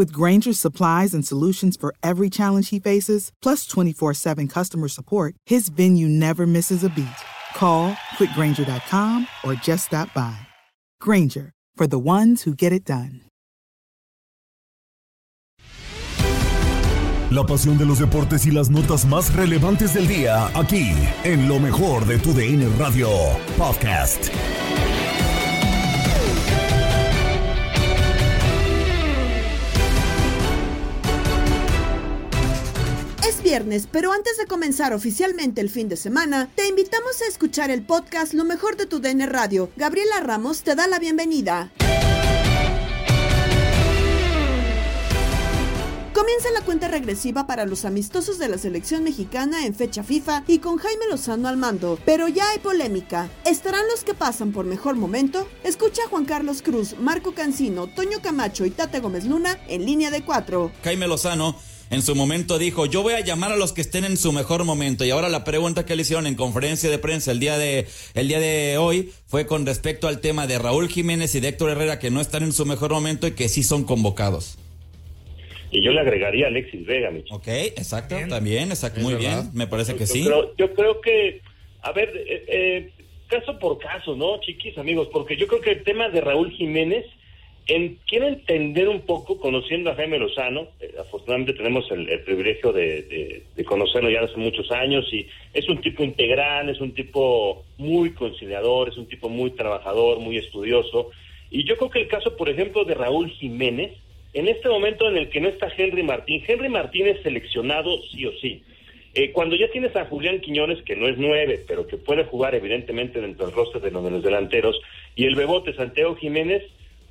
With Granger's supplies and solutions for every challenge he faces, plus 24 7 customer support, his venue never misses a beat. Call quickgranger.com or just stop by. Granger, for the ones who get it done. La pasión de los deportes y las notas más relevantes del día, aquí, en lo mejor de tu DN Radio Podcast. Viernes, pero antes de comenzar oficialmente el fin de semana, te invitamos a escuchar el podcast Lo mejor de tu DN Radio. Gabriela Ramos te da la bienvenida. Comienza la cuenta regresiva para los amistosos de la selección mexicana en fecha FIFA y con Jaime Lozano al mando, pero ya hay polémica. ¿Estarán los que pasan por mejor momento? Escucha a Juan Carlos Cruz, Marco Cancino, Toño Camacho y Tate Gómez Luna en línea de cuatro. Jaime Lozano en su momento dijo, yo voy a llamar a los que estén en su mejor momento. Y ahora la pregunta que le hicieron en conferencia de prensa el día de, el día de hoy fue con respecto al tema de Raúl Jiménez y de Héctor Herrera que no están en su mejor momento y que sí son convocados. Y yo le agregaría a Alexis Vega, Micho. Ok, exacto, también, exacto, muy bien, me parece que sí. yo creo que, a ver, eh, eh, caso por caso, ¿no, chiquis, amigos? Porque yo creo que el tema de Raúl Jiménez quiero entender un poco, conociendo a Jaime Lozano, eh, afortunadamente tenemos el, privilegio de, conocerlo ya hace muchos años y es un tipo integral, es un tipo muy conciliador, es un tipo muy trabajador, muy estudioso. Y yo creo que el caso, por ejemplo, de Raúl Jiménez, en este momento en el que no está Henry Martín, Henry Martín es seleccionado sí o sí. Eh, cuando ya tienes a Julián Quiñones, que no es nueve, pero que puede jugar evidentemente dentro del roster de los delanteros, y el bebote Santiago Jiménez,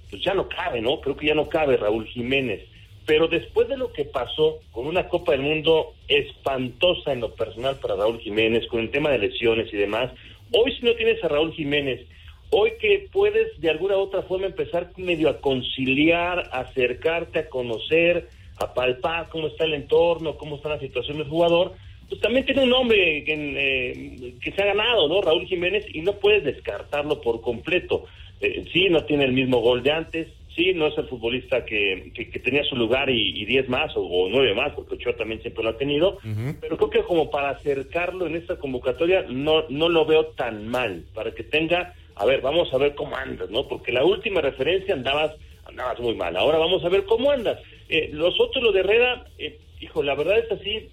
pues ya no cabe, ¿no? Creo que ya no cabe Raúl Jiménez. Pero después de lo que pasó con una Copa del Mundo espantosa en lo personal para Raúl Jiménez, con el tema de lesiones y demás, hoy si no tienes a Raúl Jiménez, hoy que puedes de alguna u otra forma empezar medio a conciliar, a acercarte, a conocer, a palpar cómo está el entorno, cómo está la situación del jugador, pues también tiene un nombre que, eh, que se ha ganado, ¿no? Raúl Jiménez, y no puedes descartarlo por completo. Eh, sí, no tiene el mismo gol de antes, sí, no es el futbolista que, que, tenía su lugar y, diez más o, nueve más, porque Ochoa también siempre lo ha tenido, pero creo que como para acercarlo en esta convocatoria no, no lo veo tan mal, para que tenga, a ver, vamos a ver cómo andas, ¿no? Porque la última referencia andabas, andabas muy mal, ahora vamos a ver cómo andas. Eh, los otros, lo de Herrera, eh, hijo, la verdad es así,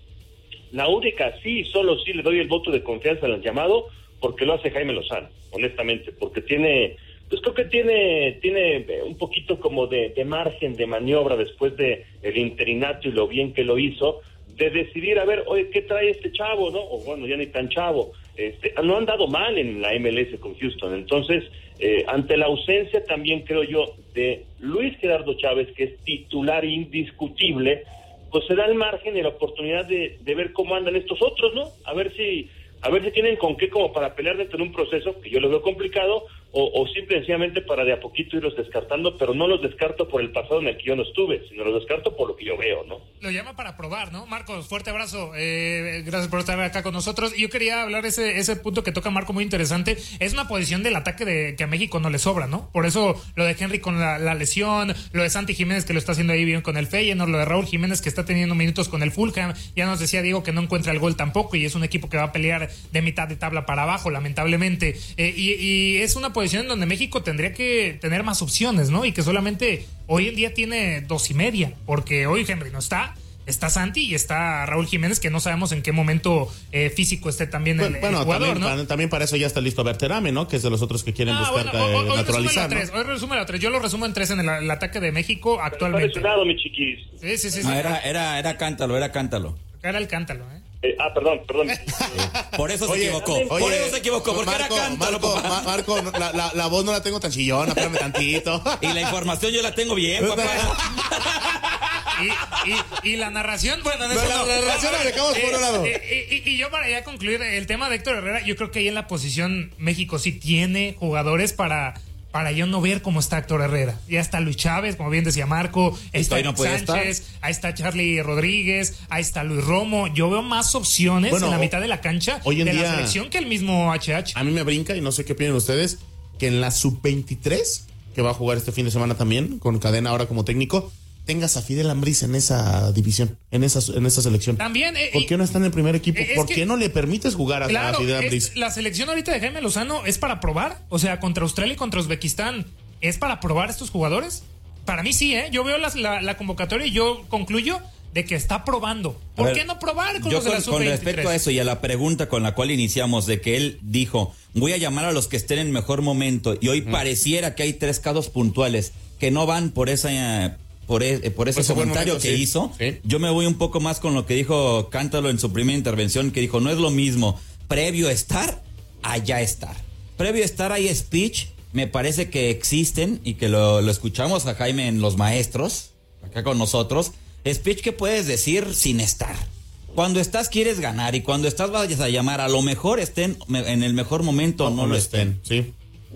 la única, sí, solo sí le doy el voto de confianza al llamado, porque lo hace Jaime Lozano, honestamente, porque tiene pues creo que tiene, tiene eh, un poquito como de, margen de maniobra después de el interinato y lo bien que lo hizo, de decidir, a ver, oye, ¿qué trae este chavo, no? O bueno, ya ni tan chavo. Este, no han dado mal en la MLS con Houston. Entonces, eh, ante la ausencia también creo yo de Luis Gerardo Chávez, que es titular indiscutible, pues se da el margen y la oportunidad de, de ver cómo andan estos otros, ¿no? A ver si a ver si tienen con qué como para pelear dentro de un proceso que yo lo veo complicado o, o simple sencillamente para de a poquito irlos descartando, pero no los descarto por el pasado en el que yo no estuve, sino los descarto por lo que yo veo, ¿no? Lo llama para probar, ¿no? Marcos, fuerte abrazo, eh, gracias por estar acá con nosotros. Yo quería hablar ese ese punto que toca Marco muy interesante, es una posición del ataque de que a México no le sobra, ¿no? Por eso lo de Henry con la, lesión, lo de Santi Jiménez que lo está haciendo ahí bien con el Feyenoord, lo de Raúl Jiménez que está teniendo minutos con el Fulham, ya nos decía Diego que no encuentra el gol tampoco y es un equipo que va a pelear de mitad de tabla para abajo, lamentablemente. Eh, y, y es una posición en donde México tendría que tener más opciones, ¿no? Y que solamente hoy en día tiene dos y media, porque hoy Henry no está. está Santi y está Raúl Jiménez, que no sabemos en qué momento eh, físico esté también el, Bueno, jugador, también, ¿no? para, también para eso ya está listo Berterame, ¿no? Que es de los otros que quieren Ah, buscar bueno, hoy- hoy, resúmelo a naturalizar. ¿no? tres, hoy resúmelo a tres. Yo lo resumo en tres en el, el ataque de México Está actualmente. lesionado, mi chiquis. Sí, sí, sí. sí. No, era, era, era cántalo, era cántalo. Era el cántalo, ¿eh? Eh, ah, perdón, perdón. Por eso se Oye, equivocó. oye, por eso se equivocó, porque Marco, era cántalo, Marco, papá. Ma- Marco, no, la, la- la voz no la tengo tan chillona, espérame tantito. Y la información yo la tengo bien, papá. Y, y, y la narración, bueno, en No, eso la- no. la narración la dejamos por un lado. eh, y, y- y yo para ya concluir el tema de Héctor Herrera, yo creo que ahí en la posición México sí tiene jugadores para para yo no ver cómo está Héctor Herrera. Ya está Luis Chávez, como bien decía Marco, ahí está no Sánchez, ahí está Charlie Rodríguez, ahí está Luis Romo. Yo veo más opciones Bueno, en la mitad de la cancha hoy en de día- la selección que el mismo HH. A mí me brinca, y no sé qué opinan ustedes, que en la sub-23, que va a jugar este fin de semana también, con cadena ahora como técnico, tengas a Fidel Ambris en esa división, en esa, en esa selección. También, eh, ¿Por qué no está en el primer equipo? Eh, es ¿Por que- qué no le permites jugar a, Fidel es- Ambris? la selección ahorita de Jaime Lozano es para probar. O sea, contra Australia y contra Uzbekistán, ¿es para probar estos jugadores? Para mí sí, ¿eh? Yo veo las- la, la convocatoria y yo concluyo de que está probando. ¿Por ver, qué no probar con yo los de la con, con sub-23? respecto a eso y a la pregunta con la cual iniciamos de que él dijo, voy a llamar a los que estén en mejor momento y hoy pareciera que hay tres casos puntuales que no van por esa eh, por, e- eh, por ese buen comentario momento, que sí. hizo. Sí. Yo me voy un poco más con lo que dijo Cántalo en su primera intervención, que dijo, no es lo mismo previo estar a ya estar. Previo estar hay speech, me parece que existen y que lo, lo escuchamos a Jaime en Los Maestros, acá con nosotros, speech que puedes decir sin estar. Cuando estás quieres ganar y cuando estás vayas a llamar, a lo mejor estén en el mejor momento o no, lo estén. Sí.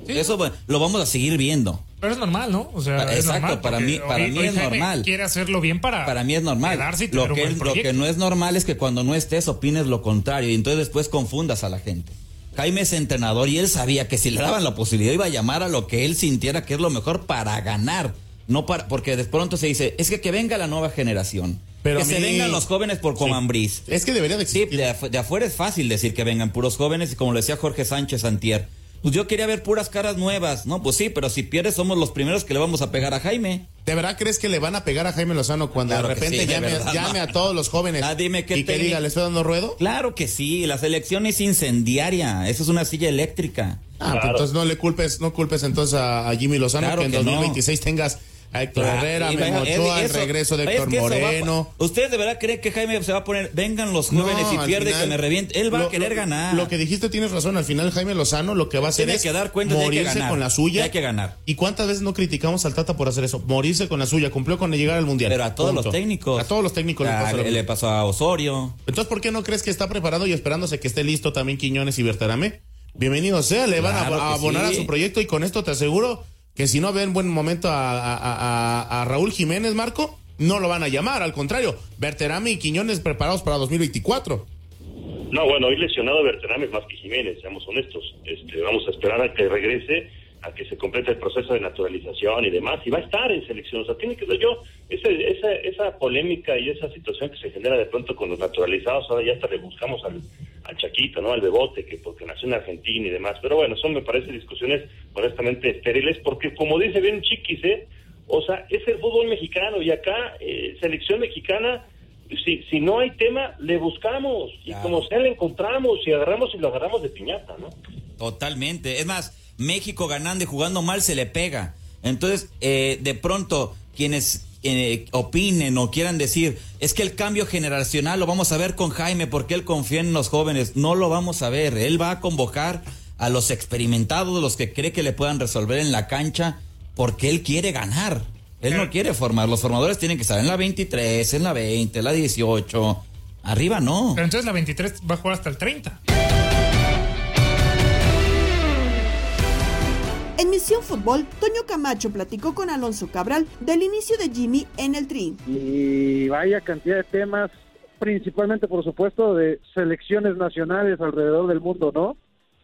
Sí, Eso lo vamos a seguir viendo. Pero es normal, ¿no? O sea, es exacto, normal, para mí- para hoy- mí hoy es Jaime normal. Quiere hacerlo bien para. Para mí es normal. quedarse y Lo que, es- lo que no es normal es que cuando no estés opines lo contrario y entonces después confundas a la gente. Jaime es entrenador y él sabía que si le daban la posibilidad iba a llamar a lo que él sintiera que es lo mejor para ganar. No para, porque de pronto se dice, es que que venga la nueva generación. Pero que se vengan los jóvenes por Sí. Comambriz. Es que debería de Sí, existir. de, afu- de afuera es fácil decir que vengan puros jóvenes y como lo decía Jorge Sánchez Antier. Pues yo quería ver puras caras nuevas, ¿no? Pues sí, pero si pierdes somos los primeros que le vamos a pegar a Jaime. ¿De verdad crees que le van a pegar a Jaime Lozano cuando Claro de que repente sí, de llame, verdad. llame a todos los jóvenes Ah, dime qué y que técnico- diga, ¿le estoy dando ruedo? Claro que sí, la selección es incendiaria, eso es una silla eléctrica. Ah, pues entonces no le culpes, no culpes entonces a, a Jimmy Lozano Claro que en que no. 2026 tengas a Héctor Claro, Herrera, Memo Ochoa, el eso- regreso de es Héctor que va Moreno. ¿Ustedes de verdad creen que Jaime se va a poner, vengan los jóvenes No, y pierde final, que me reviente? Él va lo- a querer ganar. Lo que dijiste tienes razón. Al final, Jaime Lozano lo que va a hacer Tiene es que dar cuenta de que morirse ganar. con la suya. Hay que ganar. ¿Y cuántas veces no criticamos al Tata por hacer eso? Morirse con la suya. Cumplió con llegar al mundial. Pero a todos Punto. los técnicos. A todos los técnicos le Ah, pasa lo le, mismo. pasó a Osorio. Entonces, ¿por qué no crees que está preparado y esperándose que esté listo también Quiñones y Berterame? Bienvenido sea, le van a- abonar sí. a su proyecto y con esto te aseguro que si no ven buen momento a, Raúl Jiménez, Marco, no lo van a llamar, al contrario, Berterame y Quiñones preparados para 2024. No, bueno, hoy lesionado Berterame más que Jiménez, seamos honestos. Este, vamos a esperar a que regrese, a que se complete el proceso de naturalización y demás, y va a estar en selección. O sea, tiene que ver yo, ese- esa, esa polémica y esa situación que se genera de pronto con los naturalizados, ahora ya hasta le buscamos al, al Chaquito, ¿no? Al Bebote, que porque nació en Argentina y demás. Pero bueno, son me parece discusiones honestamente estériles, porque como dice bien Chiquis, ¿eh? O sea, es el fútbol mexicano y acá, eh, selección mexicana, si, si no hay tema, le buscamos y Claro. como sea le encontramos y agarramos y lo agarramos de piñata, ¿no? Totalmente. Es más, México ganando y jugando mal se le pega. Entonces, eh, de pronto, quienes eh, opinen o quieran decir, es que el cambio generacional lo vamos a ver con Jaime porque él confía en los jóvenes. No lo vamos a ver. Él va a convocar a los experimentados, los que cree que le puedan resolver en la cancha, porque él quiere ganar. Él no quiere formar. Los formadores tienen que estar en la 23, en la 20, en la 18. Arriba no. Pero entonces la 23 va a jugar hasta el 30. Fútbol, Toño Camacho platicó con Alonso Cabral del inicio de Jimmy en el Tri. y vaya cantidad de temas, principalmente por supuesto de selecciones nacionales alrededor del mundo, ¿no?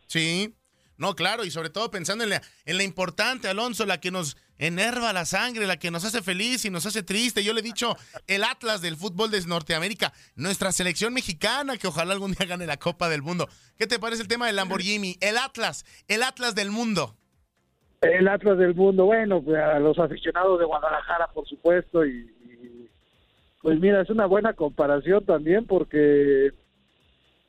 Sí, no, claro, y sobre todo pensando en la, en la importante, Alonso, la que nos enerva la sangre, la que nos hace feliz y nos hace triste. Yo le he dicho, el Atlas del fútbol de Norteamérica, nuestra selección mexicana, que ojalá algún día gane la Copa del Mundo. ¿Qué te parece el tema del Lamborghini? El Atlas, el Atlas del mundo. El Atlas del mundo, bueno, pues, a los aficionados de Guadalajara, por supuesto, y, y Pues mira, es una buena comparación también porque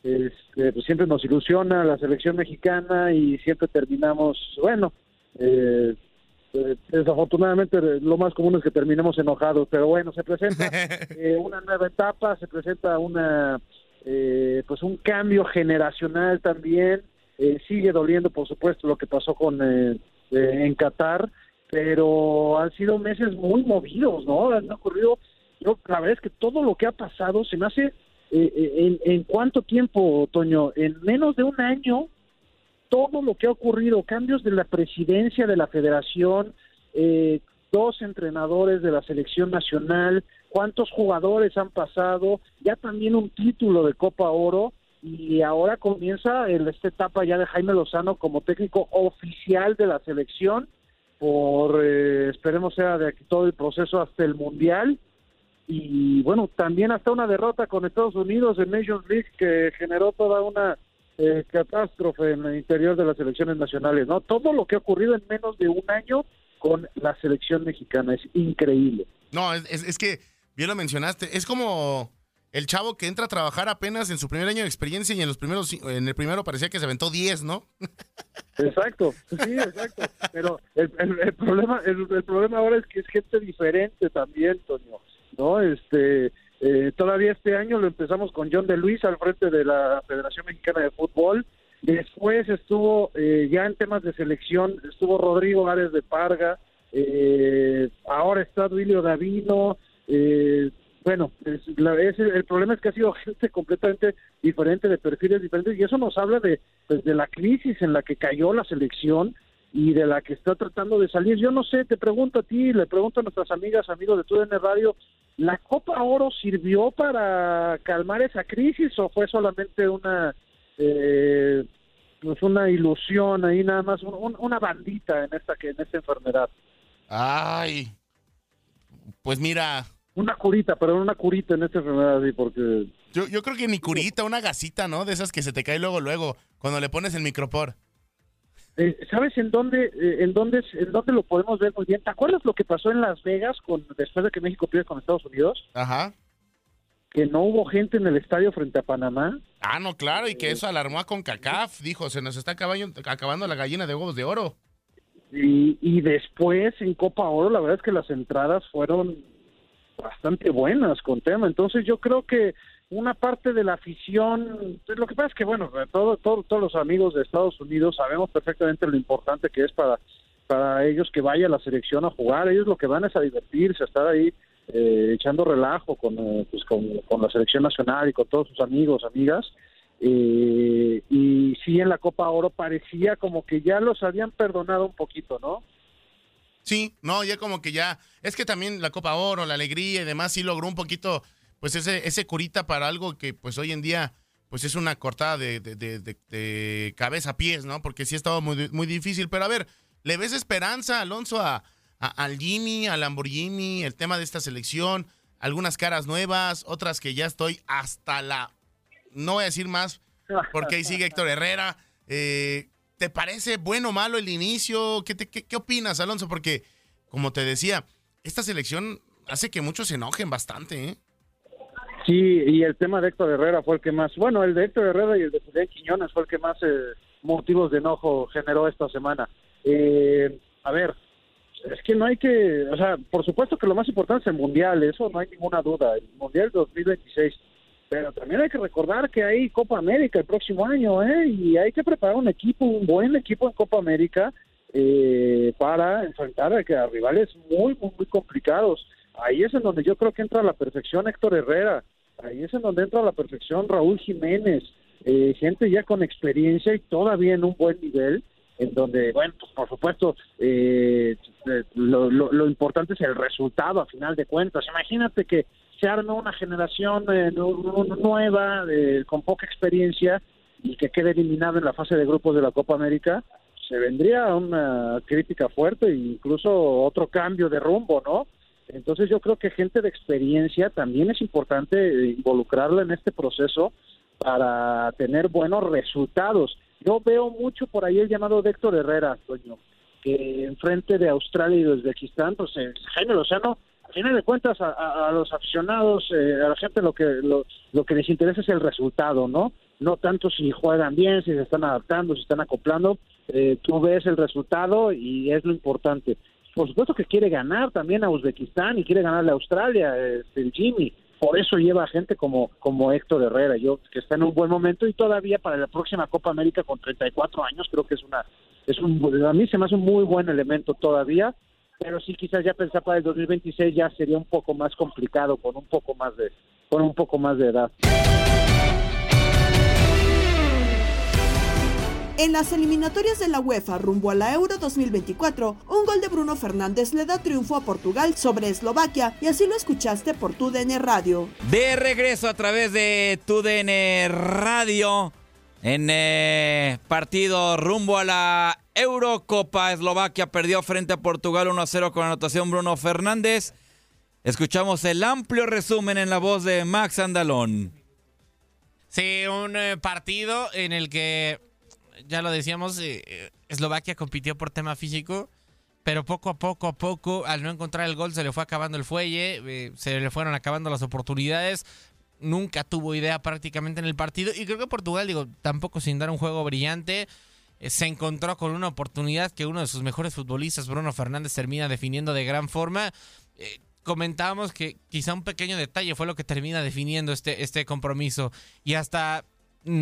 este, pues siempre nos ilusiona la selección mexicana y siempre terminamos, bueno, eh, eh, desafortunadamente lo más común es que terminemos enojados, pero bueno, se presenta eh, una nueva etapa, se presenta una pues un cambio generacional también, sigue doliendo por supuesto lo que pasó con en Qatar, pero han sido meses muy movidos, ¿no? Han ocurrido, yo, la verdad es que todo lo que ha pasado se me hace eh, eh, en, cuánto tiempo, Toño? En menos de un año, todo lo que ha ocurrido, cambios de la presidencia de la federación, eh, dos entrenadores de la selección nacional, cuántos jugadores han pasado, ya también un título de Copa Oro y ahora comienza esta etapa ya de Jaime Lozano como técnico oficial de la selección por esperemos sea de aquí todo el proceso hasta el mundial y bueno, también hasta una derrota con Estados Unidos en Nations League que generó toda una eh, catástrofe en el interior de las elecciones nacionales, ¿no? Todo lo que ha ocurrido en menos de un año con la selección mexicana es increíble. No, es, es, que, bien lo mencionaste, es como el chavo que entra a trabajar apenas en su primer año de experiencia y en los primeros en el primero parecía que se aventó 10, ¿no? Exacto, sí, exacto. Pero el, problema el, el, problema ahora es que es gente diferente también, Toño. ¿no? Este, eh, todavía este año lo empezamos con John de Luis al frente de la Federación Mexicana de Fútbol. Después estuvo, eh, ya en temas de selección, estuvo Rodrigo Ares de Parga, eh, ahora está Duilio Davino, bueno, el problema es que ha sido gente completamente diferente, de perfiles diferentes, y eso nos habla de, pues, de la crisis en la que cayó la selección y de la que está tratando de salir. Yo no sé, te pregunto a ti, le pregunto a nuestras amigas, amigos de TUDN Radio, ¿la Copa Oro sirvió para calmar esa crisis o fue solamente una eh, pues una ilusión ahí nada más, una bandita en esta que en esta enfermedad? Ay, pues mira, una curita, pero una curita en esta enfermedad, sí, porque... Yo, yo creo que ni curita, una gasita, ¿no? De esas que se te cae luego, luego, cuando le pones el micropor. Eh, ¿Sabes en dónde, eh, en dónde, en dónde lo podemos ver muy bien? ¿Te acuerdas lo que pasó en Las Vegas con después de que México pierde con Estados Unidos? Ajá. Que no hubo gente en el estadio frente a Panamá. Ah, no, claro, y que eso alarmó a CONCACAF. Dijo, se nos está acabando, acabando la gallina de huevos de oro. Y, y después en Copa Oro, la verdad es que las entradas fueron bastante buenas con tema. Entonces yo creo que una parte de la afición, lo que pasa es que, bueno, todo, todos los amigos de Estados Unidos sabemos perfectamente lo importante que es para, para ellos que vaya la selección a jugar, ellos lo que van es a divertirse, a estar ahí eh, echando relajo con, eh, pues, con, la selección nacional y con todos sus amigos, amigas. Eh, y sí, en la Copa Oro parecía como que ya los habían perdonado un poquito, ¿no? Sí, no, ya como que ya, es que también la Copa Oro, la alegría y demás sí logró un poquito pues ese, ese curita para algo que pues hoy en día pues es una cortada de, de, cabeza a pies, ¿no? Porque sí ha estado muy, muy difícil. Pero a ver, ¿le ves esperanza, Alonso, a, al Jimmy, al Lamborghini, el tema de esta selección? Algunas caras nuevas, otras que ya estoy hasta la... No voy a decir más, porque ahí sigue Héctor Herrera. Eh, ¿Te parece bueno o malo el inicio? ¿Qué, qué, ¿Qué opinas, Alonso? Porque, como te decía, esta selección hace que muchos se enojen bastante, ¿eh? Sí, y el tema de Héctor Herrera fue el que más, bueno, el de Héctor Herrera y el de Julián Quiñones fue el que más eh, motivos de enojo generó esta semana. Eh, a ver, es que no hay que, o sea, por supuesto que lo más importante es el Mundial, eso no hay ninguna duda, el Mundial 2026. Pero también hay que recordar que hay Copa América el próximo año, ¿eh? Y hay que preparar un equipo, un buen equipo en Copa América eh, para enfrentar a, a rivales muy, muy, muy complicados. Ahí es en donde yo creo que entra a la perfección Héctor Herrera Ahí es en donde entra la perfección Raúl Jiménez, eh, gente ya con experiencia y todavía en un buen nivel, en donde, bueno, pues por supuesto, eh, lo, lo, importante es el resultado a final de cuentas. Imagínate que se una generación eh, nueva, con poca experiencia, y que quede eliminado en la fase de grupos de la Copa América, se vendría una crítica fuerte e incluso otro cambio de rumbo, ¿no? Entonces yo creo que gente de experiencia también es importante involucrarla en este proceso para tener buenos resultados. Yo veo mucho por ahí el llamado de Héctor Herrera, que enfrente de Australia y de Uzbekistán, pues eh, Jaime Lozano al final de cuentas a, los aficionados, eh, a la gente lo que lo, lo, que les interesa es el resultado, ¿no? No tanto si juegan bien, si se están adaptando, si están acoplando, eh, tú ves el resultado y es lo importante. Por supuesto que quiere ganar también a Uzbekistán y quiere ganarle a Australia, este, el Jimmy. Por eso lleva a gente como, como Héctor Herrera, yo que está en un buen momento y todavía para la próxima Copa América con 34 años creo que es una es un a mí se me hace un muy buen elemento todavía pero sí quizás ya pensar para el 2026 ya sería un poco más complicado con un poco más de con un poco más de edad. En las eliminatorias de la UEFA rumbo a la Euro 2024, un gol de Bruno Fernández le da triunfo a Portugal sobre Eslovaquia y así lo escuchaste por TUDN Radio. De regreso a través de TUDN Radio en eh, partido rumbo a la Eurocopa. Eslovaquia perdió frente a Portugal 1 0 con anotación Bruno Fernández. Escuchamos el amplio resumen en la voz de Max Andalón. Sí, un eh, partido en el que ya lo decíamos, eh, Eslovaquia compitió por tema físico, pero poco a poco a poco, al no encontrar el gol, se le fue acabando el fuelle, eh, se le fueron acabando las oportunidades. Nunca tuvo idea prácticamente en el partido. Y creo que Portugal, digo, tampoco sin dar un juego brillante, eh, se encontró con una oportunidad que uno de sus mejores futbolistas, Bruno Fernández, termina definiendo de gran forma. comentábamos que quizá un pequeño detalle fue lo que termina definiendo este, este compromiso. Y hasta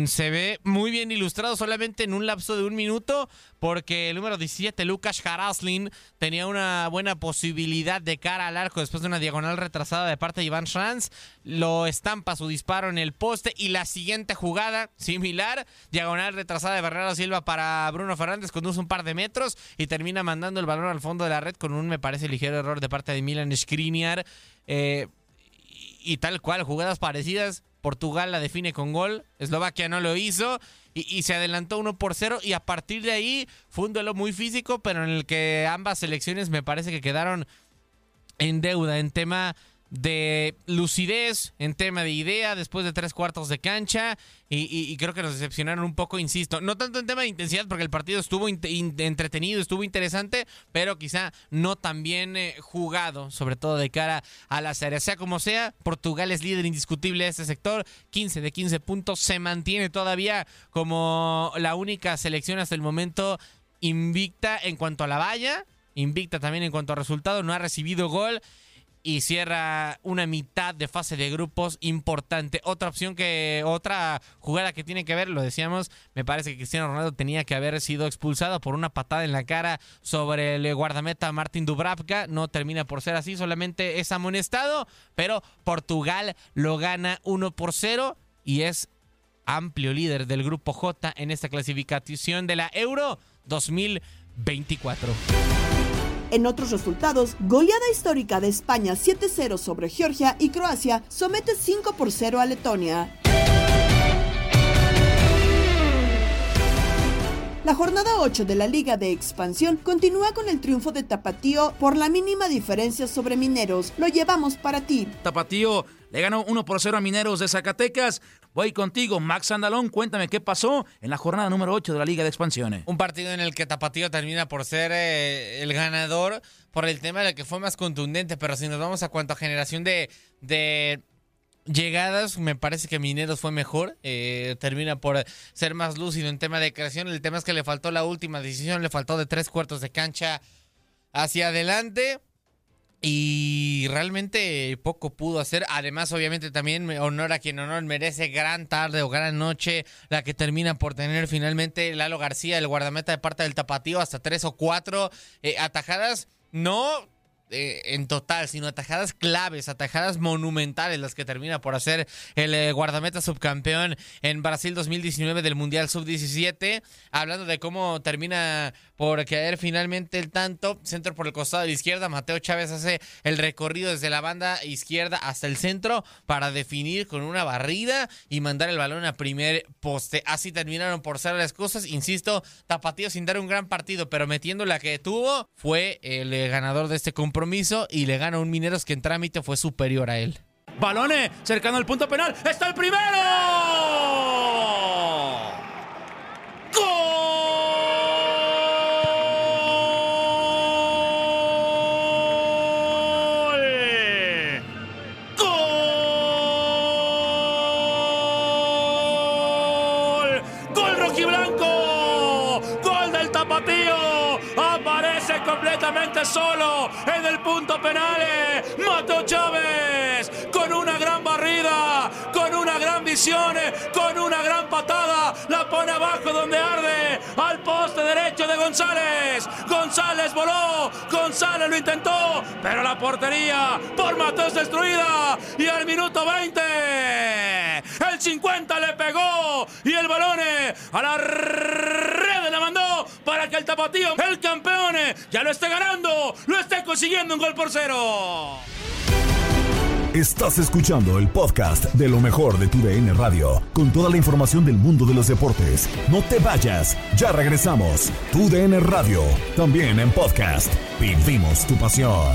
se ve muy bien ilustrado solamente en un lapso de un minuto porque el número 17, Lucas Haraslin, tenía una buena posibilidad de cara al arco después de una diagonal retrasada de parte de Iván Schranz. Lo estampa su disparo en el poste y la siguiente jugada, similar, diagonal retrasada de Bernardo Silva para Bruno Fernández, conduce un par de metros y termina mandando el balón al fondo de la red con un, me parece, ligero error de parte de Milan Skriniar. Eh, y tal cual, jugadas parecidas Portugal la define con gol, Eslovaquia no lo hizo y, se adelantó 1 por 0 y a partir de ahí fue un duelo muy físico, pero en el que ambas selecciones me parece que quedaron en deuda en tema de lucidez, en tema de idea, después de tres cuartos de cancha, y, creo que nos decepcionaron un poco, insisto, no tanto en tema de intensidad, porque el partido estuvo entretenido, estuvo interesante, pero quizá no tan bien eh, jugado, sobre todo de cara a la serie. Sea como sea, Portugal es líder indiscutible de este sector, 15 de 15 puntos, se mantiene todavía como la única selección hasta el momento invicta en cuanto a la valla, invicta también en cuanto a resultado, no ha recibido gol y cierra una mitad de fase de grupos importante. Otra opción que, otra jugada que tiene que ver, lo decíamos, me parece que Cristiano Ronaldo tenía que haber sido expulsado por una patada en la cara sobre el guardameta Martin Dubravka. No termina por ser así, solamente es amonestado, pero Portugal lo gana 1 por 0 y es amplio líder del grupo J en esta clasificación de la Euro 2024. En otros resultados, goleada histórica de España 7-0 sobre Georgia y Croacia somete 5 por 0 a Letonia. La jornada 8 de la Liga de Expansión continúa con el triunfo de Tapatío por la mínima diferencia sobre Mineros. Lo llevamos para ti. Tapatío le ganó 1 por 0 a Mineros de Zacatecas. Voy contigo, Max Andalón. Cuéntame qué pasó en la jornada número 8 de la Liga de Expansiones. Un partido en el que Tapatío termina por ser eh, el ganador por el tema de que fue más contundente. Pero si nos vamos a cuanto a generación de, de llegadas, me parece que Mineros fue mejor. Eh, termina por ser más lúcido en tema de creación. El tema es que le faltó la última decisión, le faltó de tres cuartos de cancha hacia adelante. Y realmente poco pudo hacer. Además, obviamente, también honor a quien honor merece. Gran tarde o gran noche la que termina por tener finalmente Lalo García, el guardameta de parte del Tapatío, hasta tres o cuatro eh, atajadas. No en total, sino atajadas claves, atajadas monumentales, las que termina por hacer el eh, guardameta subcampeón en Brasil 2019 del Mundial Sub-17. Hablando de cómo termina por caer finalmente el tanto, centro por el costado de la izquierda, Mateo Chávez hace el recorrido desde la banda izquierda hasta el centro para definir con una barrida y mandar el balón a primer poste. Así terminaron por ser las cosas, insisto, Tapatío sin dar un gran partido, pero metiendo la que tuvo, fue el eh, ganador de este compromiso compromiso y le gana un Mineros que en trámite fue superior a él. Balones cercano al punto penal. ¡Está el primero! Solo en el punto penal. Mateo Chávez con una gran barrida, con una gran visión, con una gran patada. La pone abajo donde arde al poste derecho de González. González voló, González lo intentó, pero la portería por Mateos destruida. Y al minuto 20, el 50 le pegó y el balón a la para que el tapatío, el campeón, ya lo esté ganando, lo esté consiguiendo un gol por cero. Estás escuchando el podcast de lo mejor de tu DN Radio, con toda la información del mundo de los deportes. No te vayas, ya regresamos. Tu DN Radio, también en podcast. Vivimos tu pasión.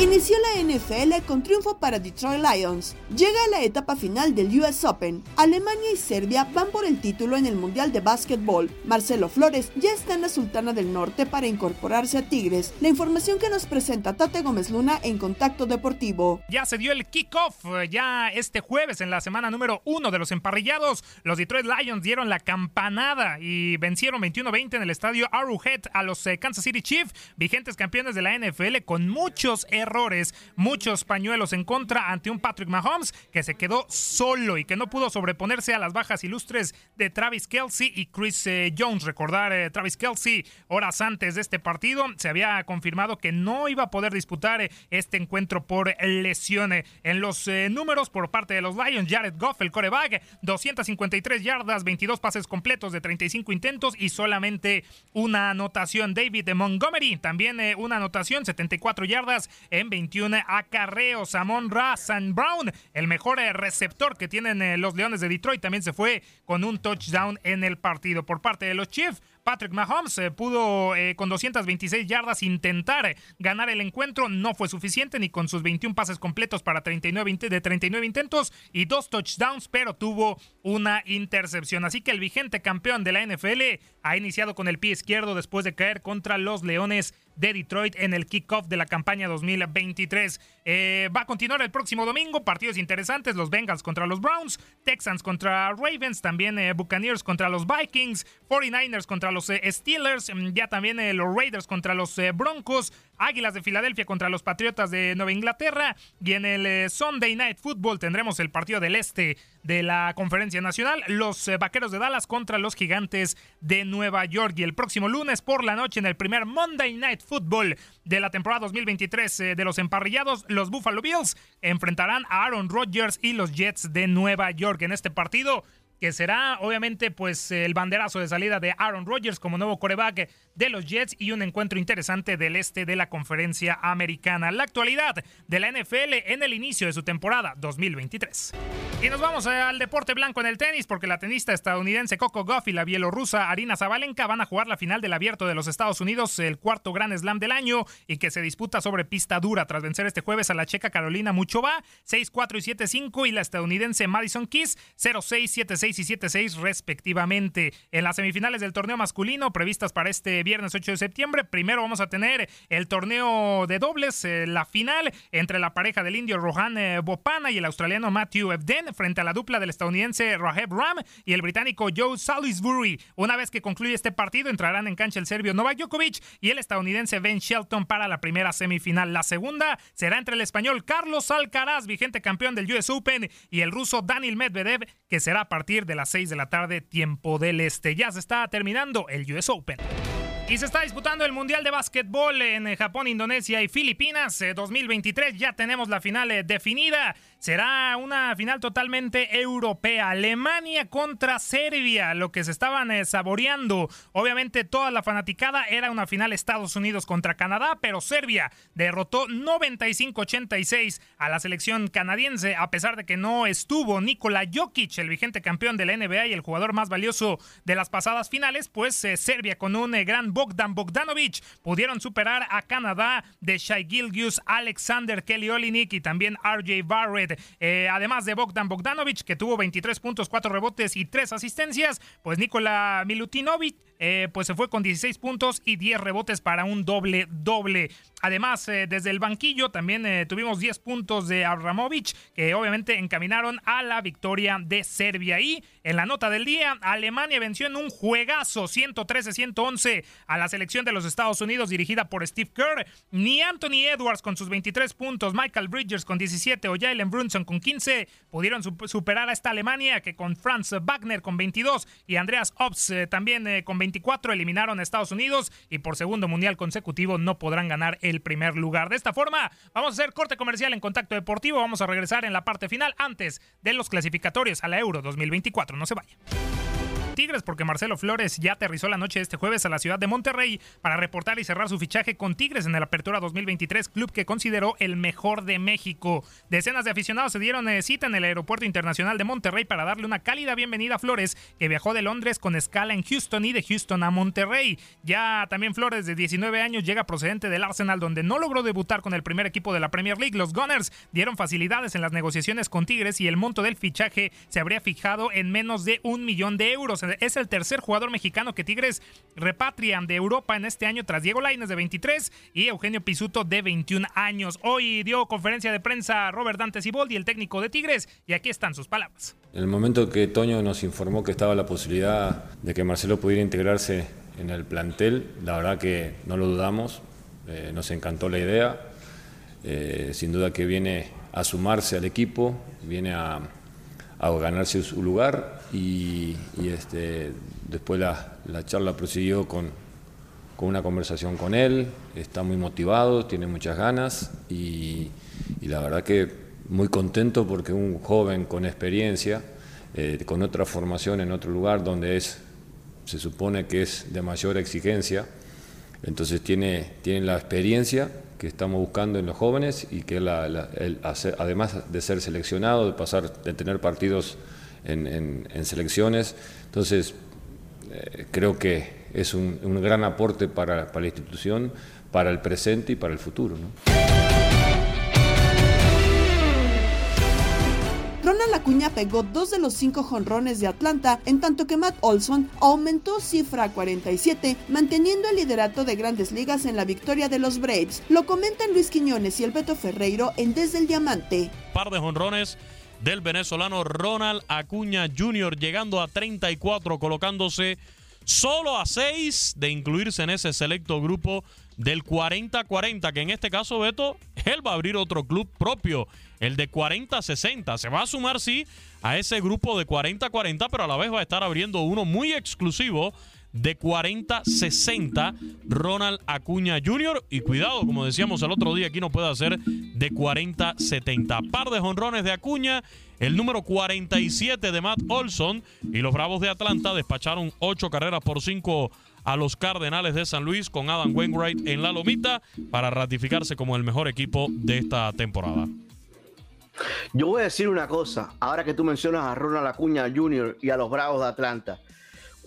Inició la NFL con triunfo para Detroit Lions. Llega a la etapa final del US Open. Alemania y Serbia van por el título en el Mundial de Básquetbol. Marcelo Flores ya está en la Sultana del Norte para incorporarse a Tigres. La información que nos presenta Tate Gómez Luna en Contacto Deportivo. Ya se dio el kickoff ya este jueves en la semana número uno de los emparrillados. Los Detroit Lions dieron la campanada y vencieron 21-20 en el estadio Arrowhead a los eh, Kansas City Chiefs, vigentes campeones de la NFL con muchos errores muchos pañuelos en contra ante un Patrick Mahomes que se quedó solo y que no pudo sobreponerse a las bajas ilustres de Travis Kelsey y Chris eh, Jones. Recordar, eh, Travis Kelsey, horas antes de este partido, se había confirmado que no iba a poder disputar eh, este encuentro por lesión. En los números por parte de los Lions, Jared Goff, el coreback, 253 yardas, 22 pases completos de 35 intentos y solamente una anotación. David de Montgomery, también una anotación, 74 yardas en 21 acarreos. Amon Ra Brown, el mejor eh, receptor que tienen eh, los Leones de Detroit, también se fue con un touchdown en el partido. Por parte de los Chiefs, Patrick Mahomes eh, pudo con 226 yardas intentar ganar el encuentro, no fue suficiente ni con sus 21 pases completos para 39 de 39 intentos y dos touchdowns, pero tuvo una intercepción. Así que el vigente campeón de la NFL ha iniciado con el pie izquierdo después de caer contra los Leones de Detroit en el kickoff de la campaña 2023. Eh, va a continuar el próximo domingo, partidos interesantes, los Bengals contra los Browns, Texans contra Ravens, también eh, Buccaneers contra los Vikings, 49ers contra los eh, Steelers, mm, ya también los Raiders contra los Broncos, Águilas de Filadelfia contra los Patriotas de Nueva Inglaterra y en el Sunday Night Football tendremos el partido del este de la Conferencia Nacional, los Vaqueros de Dallas contra los Gigantes de Nueva York y el próximo lunes por la noche en el primer Monday Night Football de la temporada 2023 de los emparrillados, los Buffalo Bills enfrentarán a Aaron Rodgers y los Jets de Nueva York en este partido que será obviamente pues el banderazo de salida de Aaron Rodgers como nuevo coreback de los Jets y un encuentro interesante del este de la conferencia americana. La actualidad de la NFL en el inicio de su temporada 2023. Y nos vamos al deporte blanco en el tenis porque la tenista estadounidense Coco Goff y la bielorrusa Arina Zabalenka van a jugar la final del abierto de los Estados Unidos, el cuarto Gran Slam del año y que se disputa sobre pista dura tras vencer este jueves a la checa Carolina Muchova 6-4 y 7-5 y la estadounidense Madison Keys 0-6, 7-6 y 7-6 respectivamente. En las semifinales del torneo masculino previstas para este viernes 8 de septiembre, primero vamos a tener el torneo de dobles, eh, la final entre la pareja del indio Rohan eh, Bopana y el australiano Matthew Ebden frente a la dupla del estadounidense Raheb Ram y el británico Joe Salisbury. Una vez que concluye este partido entrarán en cancha el serbio Novak Djokovic y el estadounidense Ben Shelton para la primera semifinal. La segunda será entre el español Carlos Alcaraz, vigente campeón del US Open, y el ruso Daniel Medvedev, que será a partir de las 6 de la tarde, tiempo del este. Ya se está terminando el US Open. Y se está disputando el Mundial de Básquetbol en Japón, Indonesia y Filipinas 2023. Eh, ya tenemos la final eh, definida. Será una final totalmente europea. Alemania contra Serbia, lo que se estaban eh, saboreando. Obviamente toda la fanaticada era una final Estados Unidos contra Canadá, pero Serbia derrotó 95-86 a la selección canadiense, a pesar de que no estuvo Nikola Jokic, el vigente campeón de la NBA y el jugador más valioso de las pasadas finales, pues Serbia con un gran Bogdan Bogdanovic pudieron superar a Canadá de Shai Gilgius, Alexander Kelly Olinik y también RJ Barrett. Eh, además de Bogdan Bogdanovic, que tuvo 23 puntos, 4 rebotes y 3 asistencias, pues Nikola Milutinovic eh, pues se fue con 16 puntos y 10 rebotes para un doble doble. Además, eh, desde el banquillo también eh, tuvimos 10 puntos de Abramovich, que obviamente encaminaron a la victoria de Serbia. Y en la nota del día, Alemania venció en un juegazo 113-111 a la selección de los Estados Unidos dirigida por Steve Kerr. Ni Anthony Edwards con sus 23 puntos, Michael Bridgers con 17 o Jalen Brunson con 15 pudieron superar a esta Alemania que con Franz Wagner con 22 y Andreas Ops también con 24 eliminaron a Estados Unidos y por segundo mundial consecutivo no podrán ganar el el primer lugar. De esta forma, vamos a hacer corte comercial en Contacto Deportivo. Vamos a regresar en la parte final antes de los clasificatorios a la Euro 2024. No se vaya. Tigres porque Marcelo Flores ya aterrizó la noche de este jueves a la ciudad de Monterrey para reportar y cerrar su fichaje con Tigres en el Apertura 2023, club que consideró el mejor de México. Decenas de aficionados se dieron eh, cita en el Aeropuerto Internacional de Monterrey para darle una cálida bienvenida a Flores, que viajó de Londres con escala en Houston y de Houston a Monterrey. Ya también Flores, de 19 años, llega procedente del Arsenal, donde no logró debutar con el primer equipo de la Premier League. Los Gunners dieron facilidades en las negociaciones con Tigres y el monto del fichaje se habría fijado en menos de un millón de euros es el tercer jugador mexicano que Tigres repatrian de Europa en este año tras Diego Lainez de 23 y Eugenio Pisuto de 21 años. Hoy dio conferencia de prensa Robert Dante Siboldi, el técnico de Tigres, y aquí están sus palabras. En el momento que Toño nos informó que estaba la posibilidad de que Marcelo pudiera integrarse en el plantel, la verdad que no lo dudamos, eh, nos encantó la idea, eh, sin duda que viene a sumarse al equipo, viene a a ganarse su lugar y, este, después la, charla prosiguió con, con, una conversación con él, está muy motivado, tiene muchas ganas y, la verdad que muy contento porque un joven con experiencia, eh, con otra formación en otro lugar donde es, se supone que es de mayor exigencia, entonces tiene, tiene la experiencia que estamos buscando en los jóvenes y que además de ser seleccionado, de pasar, de tener partidos en, selecciones, entonces eh, creo que es un, gran aporte para, la institución, para el presente y para el futuro. Acuña pegó dos de los cinco jonrones de Atlanta, en tanto que Matt Olson aumentó cifra a 47, manteniendo el liderato de grandes ligas en la victoria de los Braves. Lo comentan Luis Quiñones y el Beto Ferreiro en Desde el Diamante. Par de jonrones del venezolano Ronald Acuña Jr. llegando a 34, colocándose solo a 6 de incluirse en ese selecto grupo del 40-40, que en este caso, Beto, él va a abrir otro club propio, el de 40-60. Se va a sumar, sí, a ese grupo de 40-40, pero a la vez va a estar abriendo uno muy exclusivo de 40-60 Ronald Acuña Jr. Y cuidado, como decíamos el otro día, aquí no puede hacer de 40-70. Par de jonrones de Acuña, el número 47 de Matt Olson y los Bravos de Atlanta despacharon 8 carreras por 5 a los Cardenales de San Luis con Adam Wainwright en la lomita para ratificarse como el mejor equipo de esta temporada. Yo voy a decir una cosa, ahora que tú mencionas a Ronald Acuña Jr. y a los Bravos de Atlanta.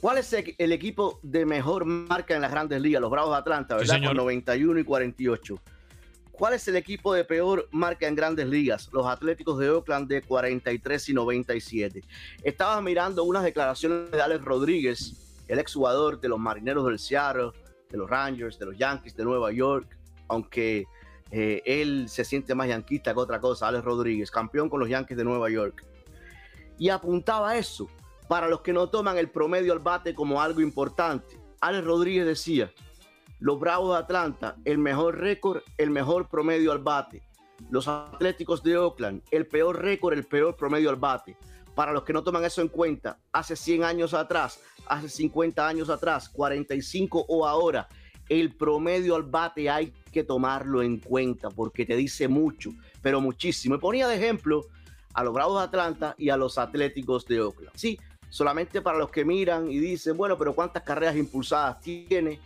¿Cuál es el equipo de mejor marca en las grandes ligas? Los Bravos de Atlanta, ¿verdad? Con 91 y 48. ¿Cuál es el equipo de peor marca en grandes ligas? Los Atléticos de Oakland de 43 y 97. Estaba mirando unas declaraciones de Alex Rodríguez, el exjugador de los Marineros del Seattle, de los Rangers, de los Yankees de Nueva York, aunque eh, él se siente más yanquista que otra cosa, Alex Rodríguez, campeón con los Yankees de Nueva York. Y apuntaba eso para los que no toman el promedio al bate como algo importante. Alex Rodríguez decía, los Bravos de Atlanta, el mejor récord, el mejor promedio al bate. Los Atléticos de Oakland, el peor récord, el peor promedio al bate. para los que no toman eso en cuenta, hace 100 años atrás, hace 50 años atrás, 45 o ahora, el promedio al bate hay que tomarlo en cuenta porque te dice mucho, pero muchísimo. Me ponía de ejemplo a los Bravos de Atlanta y a los Atléticos de Oakland. Sí, solamente para los que miran y dicen, bueno, pero ¿cuántas carreras impulsadas tiene?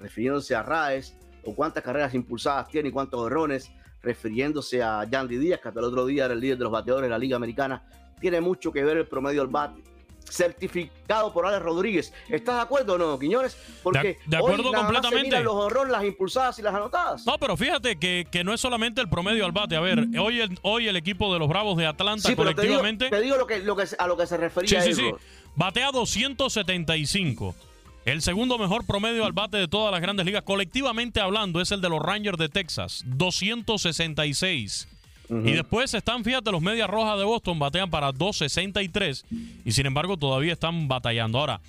Refiriéndose a Raes, o cuántas carreras impulsadas tiene y cuántos errores, refiriéndose a Yandy Díaz, que hasta el otro día era el líder de los bateadores de la Liga Americana. Tiene mucho que ver el promedio al bate certificado por Alex Rodríguez. ¿Estás de acuerdo o no, Quiñones? Porque de, acuerdo completamente. los horrores, las impulsadas y las anotadas. No, pero fíjate que, no es solamente el promedio al bate. A ver, hoy el, hoy el equipo de los Bravos de Atlanta colectivamente. Te digo, lo que, lo que, a lo que se refería. Sí, sí, sí. Batea 275. El segundo mejor promedio al bate de todas las grandes ligas, colectivamente hablando, es el de los Rangers de Texas, 266. Y después están, fíjate, los Medias Rojas de Boston batean para 2.63 y sin embargo todavía están batallando. Ahora,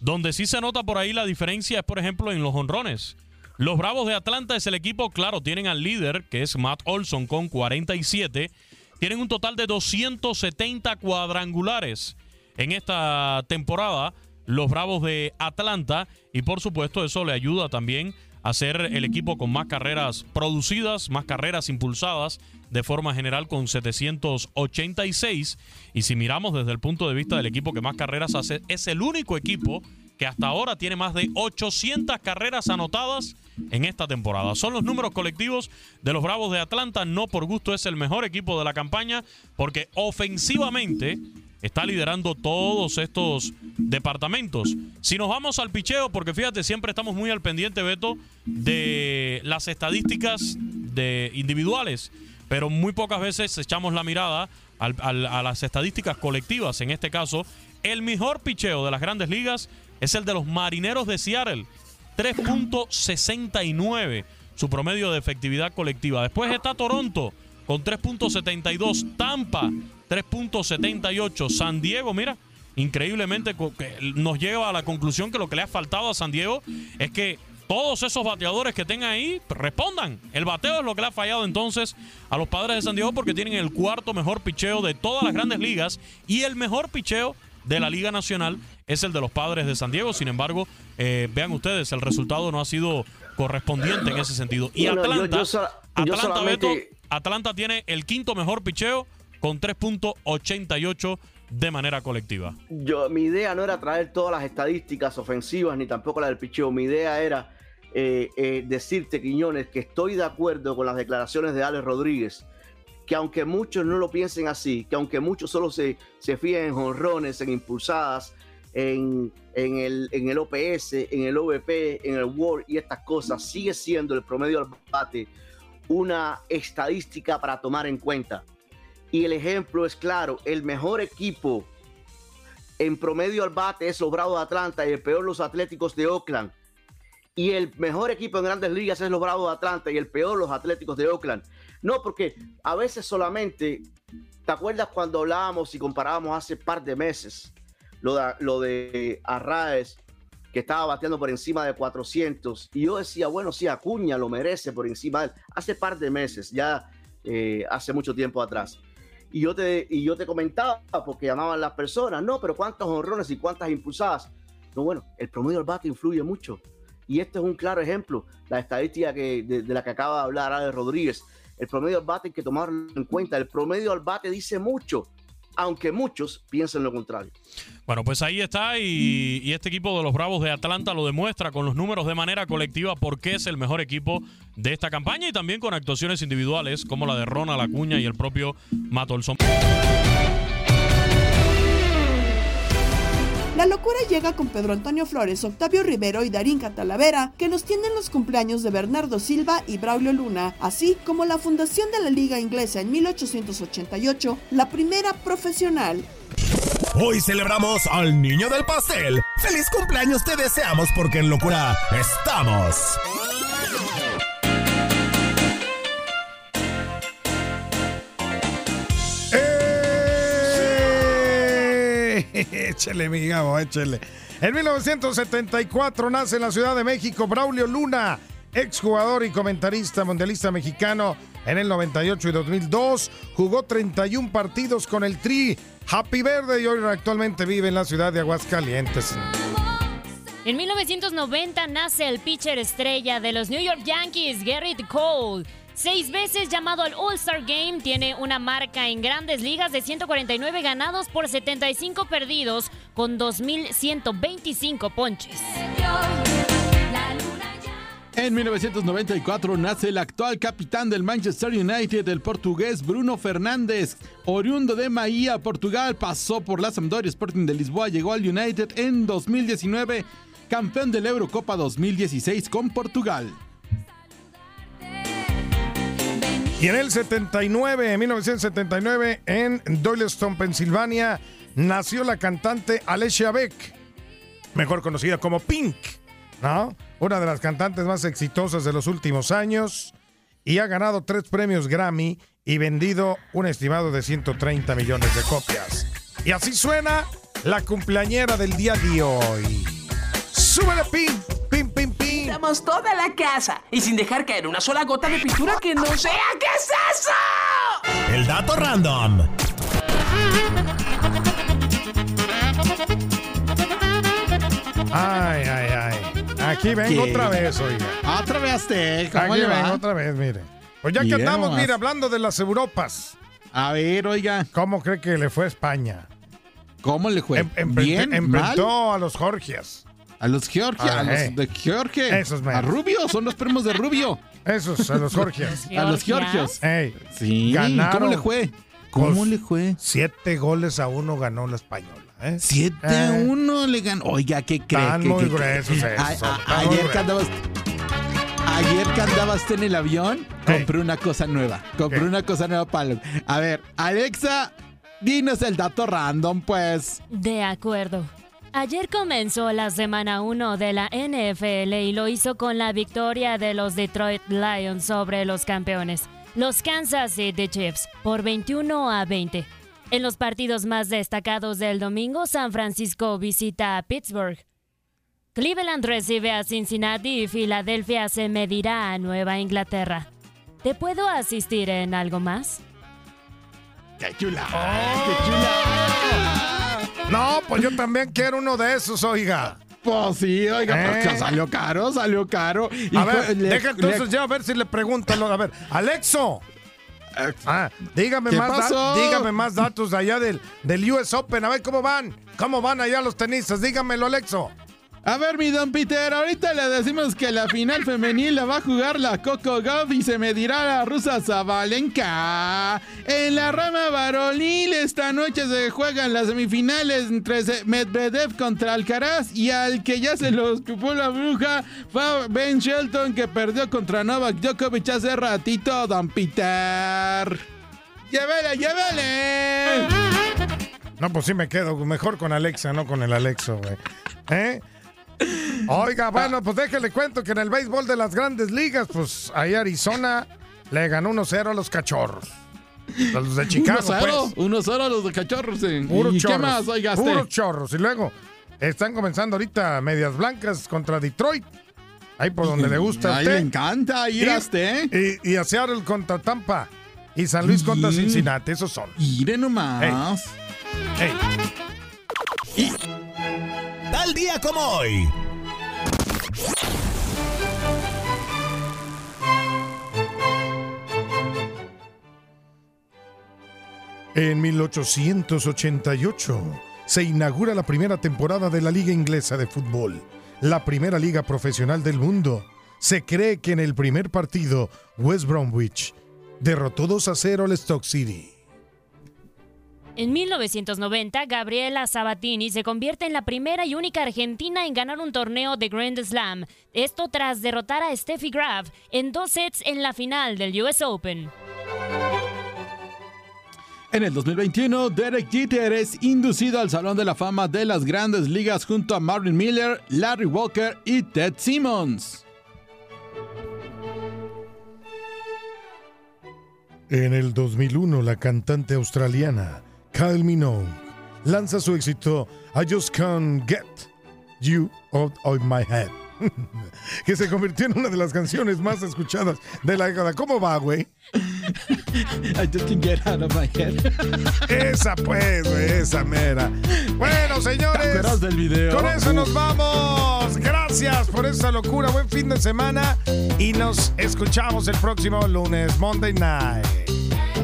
donde sí se nota por ahí la diferencia es, por ejemplo, en los honrones. Los Bravos de Atlanta es el equipo, claro, tienen al líder, que es Matt Olson, con 47. Tienen un total de 270 cuadrangulares en esta temporada, los Bravos de Atlanta. Y por supuesto, eso le ayuda también a ser el equipo con más carreras producidas, más carreras impulsadas de forma general con 786. Y si miramos desde el punto de vista del equipo que más carreras hace, es el único equipo que hasta ahora tiene más de 800 carreras anotadas en esta temporada. Son los números colectivos de los Bravos de Atlanta. No por gusto es el mejor equipo de la campaña porque ofensivamente está liderando todos estos departamentos. Si nos vamos al picheo, porque fíjate, siempre estamos muy al pendiente, Beto, de las estadísticas de individuales pero muy pocas veces echamos la mirada a las estadísticas colectivas. En este caso, el mejor picheo de las grandes ligas es el de los Marineros de Seattle, 3.69 su promedio de efectividad colectiva. Después está Toronto con 3.72, Tampa 3.78, San Diego, mira, increíblemente nos lleva a la conclusión que lo que le ha faltado a San Diego es que todos esos bateadores que tengan ahí respondan. El bateo es lo que le ha fallado entonces a los padres de San Diego porque tienen el cuarto mejor picheo de todas las grandes ligas y el mejor picheo de la Liga Nacional es el de los padres de San Diego. Sin embargo, eh, vean ustedes, el resultado no ha sido correspondiente en ese sentido. Y Atlanta, Atlanta, Atlanta tiene el quinto mejor picheo con 3.88 de manera colectiva. Yo, mi idea no era traer todas las estadísticas ofensivas ni tampoco la del picheo. Mi idea era eh, eh, decirte, Quiñones, que estoy de acuerdo con las declaraciones de Alex Rodríguez, que aunque muchos no lo piensen así, que aunque muchos solo se, se fíen en jonrones, en impulsadas, en, en, el, en el OPS, en el OVP, en el WAR y estas cosas, sigue siendo el promedio al bate una estadística para tomar en cuenta. Y el ejemplo es claro, el mejor equipo en promedio al bate es los Bravos de Atlanta y el peor los Atléticos de Oakland y el mejor equipo en grandes ligas es los Bravos de Atlanta y el peor los Atléticos de Oakland. No, porque a veces solamente, ¿te acuerdas cuando hablábamos y comparábamos hace par de meses lo de, Arraez, que estaba bateando por encima de 400? Y yo decía, bueno, sí, Acuña lo merece por encima de él. Hace par de meses, ya eh, hace mucho tiempo atrás. Y yo, te, y yo te comentaba, porque llamaban las personas, no, pero cuántos honrones y cuántas impulsadas. No, bueno, el promedio del bate influye mucho. Y este es un claro ejemplo, la estadística que, de, la que acaba de hablar Alex Rodríguez. El promedio al bate hay que tomarlo en cuenta. El promedio al bate dice mucho, aunque muchos piensen lo contrario. Bueno, pues ahí está y, este equipo de los Bravos de Atlanta lo demuestra con los números de manera colectiva porque es el mejor equipo de esta campaña y también con actuaciones individuales como la de Ronald Acuña y el propio Matt La locura llega con Pedro Antonio Flores, Octavio Rivero y Darín Catalavera, que nos tienen los cumpleaños de Bernardo Silva y Braulio Luna, así como la fundación de la Liga Inglesa en 1888, la primera profesional. Hoy celebramos al niño del pastel. ¡Feliz cumpleaños te deseamos porque en locura estamos! échele, mi échele. En 1974 nace en la Ciudad de México Braulio Luna, exjugador y comentarista mundialista mexicano, en el 98 y 2002. Jugó 31 partidos con el Tri Happy Verde y hoy actualmente vive en la ciudad de Aguascalientes. En 1990 nace el pitcher estrella de los New York Yankees, Garrett Cole. Seis veces llamado al All-Star Game, tiene una marca en grandes ligas de 149 ganados por 75 perdidos con 2.125 ponches. En 1994 nace el actual capitán del Manchester United, el portugués Bruno Fernández. Oriundo de Maía, Portugal, pasó por la Sampdoria Sporting de Lisboa, llegó al United en 2019, campeón de la Eurocopa 2016 con Portugal. Y en el 79, en 1979, en Doylestown, Pensilvania, nació la cantante Alessia Beck, mejor conocida como Pink, ¿no? Una de las cantantes más exitosas de los últimos años y ha ganado tres premios Grammy y vendido un estimado de 130 millones de copias. Y así suena la cumpleañera del día de hoy. ¡Súbele, Pink! Toda la casa y sin dejar caer una sola gota de pintura que no sea. ¿Qué es eso? El dato random. Ay, ay, ay. Aquí vengo ¿Qué? otra vez, oiga. Otra vez usted, ¿cómo Aquí le va? vengo otra vez, mire. Pues ya que nomás. mire, hablando de las Europas. A ver, oiga. ¿Cómo cree que le fue a España? ¿Cómo le fue? Em- enfrentó- ¿Bien? ¿Mal? enfrentó a los Georgias. A los Georgia, a los eh. de Georgia. Esos A meros. Rubio, son los primos de Rubio. Esos, a los Georgias. A los Georgios. Ey, Sí, ganaron. ¿cómo le fue? ¿Cómo Pues, le fue? Siete goles a uno ganó la española. ¿eh? 7 a Eh. 1 le ganó. Oiga, ¿qué cree? Están ¿Qué- muy gruesos esos, A- a- ayer, que andabas, ayer que andabas en el avión, compré una cosa nueva. Compré una cosa nueva para... A ver, Alexa, dinos el dato random, pues. De acuerdo. Ayer comenzó la semana 1 de la NFL y lo hizo con la victoria de los Detroit Lions sobre los campeones, los Kansas City Chiefs, por 21 a 20. En los partidos más destacados del domingo, San Francisco visita a Pittsburgh. Cleveland recibe a Cincinnati y Filadelfia se medirá a Nueva Inglaterra. ¿Te puedo asistir en algo más? ¡Qué chula! No, pues yo también quiero uno de esos, oiga. Pues sí, oiga, pero Eh. salió caro, salió caro. Y A ver, le- deja entonces le- ya a ver si le pregunto. a ver, Alexo. Ah, dígame ¿Qué más, pasó? dígame más datos de allá del, del US Open. A ver cómo van. ¿Cómo van allá los tenistas? Dígamelo, Alexo. A ver, mi don Peter, ahorita le decimos que la final femenil la va a jugar la Coco Gauff y se medirá la rusa Zabalenka. En la rama varonil esta noche se juegan las semifinales entre Medvedev contra Alcaraz y al que ya se lo escupó la bruja fue Ben Shelton que perdió contra Novak Djokovic hace ratito, don Peter. ¡Llévele, llévele! No, pues sí me quedo mejor con Alexa, no con el Alexo, güey. ¿Eh? Oiga, bueno, pues déjele cuento que en el béisbol de las grandes ligas, pues ahí Arizona le ganó 1-0 a los cachorros. A los de Chicago, 1-0, pues. 1-0 a los de cachorros. eh. Puros ¿Y chorros. qué más, oiga? Puros chorros. Y luego están comenzando ahorita medias blancas contra Detroit. Ahí por donde le gusta a Ay, usted. le encanta ir Y- a usted. Y, y a Seattle contra Tampa. Y San Luis contra. Cincinnati. Esos son. Mire nomás. Ey. Tal día como hoy. En 1888 se inaugura la primera temporada de la Liga Inglesa de Fútbol, la primera liga profesional del mundo. Se cree que en el primer partido West Bromwich derrotó 2 a 0 al Stock City. En 1990, Gabriela Sabatini se convierte en la primera y única argentina en ganar un torneo de Grand Slam. Esto tras derrotar a Steffi Graf en dos sets en la final del US Open. En el 2021, Derek Jeter es inducido al Salón de la Fama de las Grandes Ligas junto a Marvin Miller, Larry Walker y Ted Simmons. En el 2001, la cantante australiana Kyle Minogue lanza su éxito I Just Can't Get You Out of My Head que se convirtió en una de las canciones más escuchadas de la década. ¿Cómo va, güey? I just can get out of my head. Esa pues, güey, esa mera. Bueno, señores. ¿Te acuerdas del video? Con eso nos vamos. Gracias por esa locura. Buen fin de semana. Y nos escuchamos el próximo lunes, Monday Night.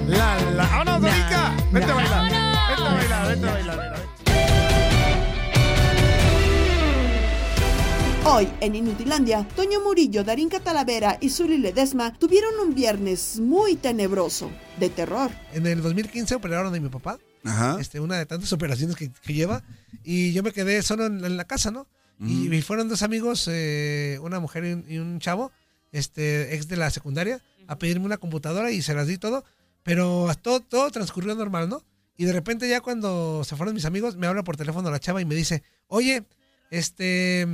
La, la. ¡Vámonos, Dominica! Vete a bailar. Vete a bailar, vete a bailar. mira. Hoy, en Inutilandia, Toño Murillo, Darín Catalavera y Zuli Ledesma tuvieron un viernes muy tenebroso, de terror. En el 2015 operaron a mi papá. Este, una de tantas operaciones que, que lleva. Y yo me quedé solo en, en la casa, ¿no? Y, y fueron dos amigos, eh, una mujer y un, y un chavo, este, ex de la secundaria, a pedirme una computadora y se las di todo. Pero todo, todo transcurrió normal, ¿no? Y de repente ya cuando se fueron mis amigos, me habla por teléfono la chava y me dice, oye, este,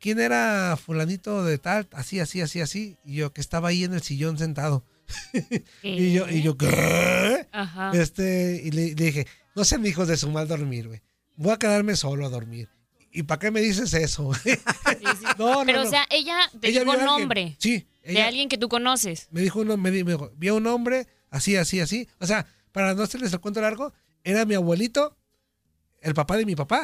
¿quién era fulanito de tal? Así, así, así, así. Y yo, que estaba ahí en el sillón sentado. y yo, y yo, ¿qué? Ajá. Este, y le, le dije, no sean hijos de su mal dormir, güey. Voy a quedarme solo a dormir. ¿Y para qué me dices eso? no, no, Pero, no. o sea, ella te Ella dijo vio alguien. nombre. Sí. De alguien que tú conoces. me dijo uno, me, di- me dijo, vi a un hombre, así, así, así. O sea, para no hacerles el cuento largo, era mi abuelito, el papá de mi papá,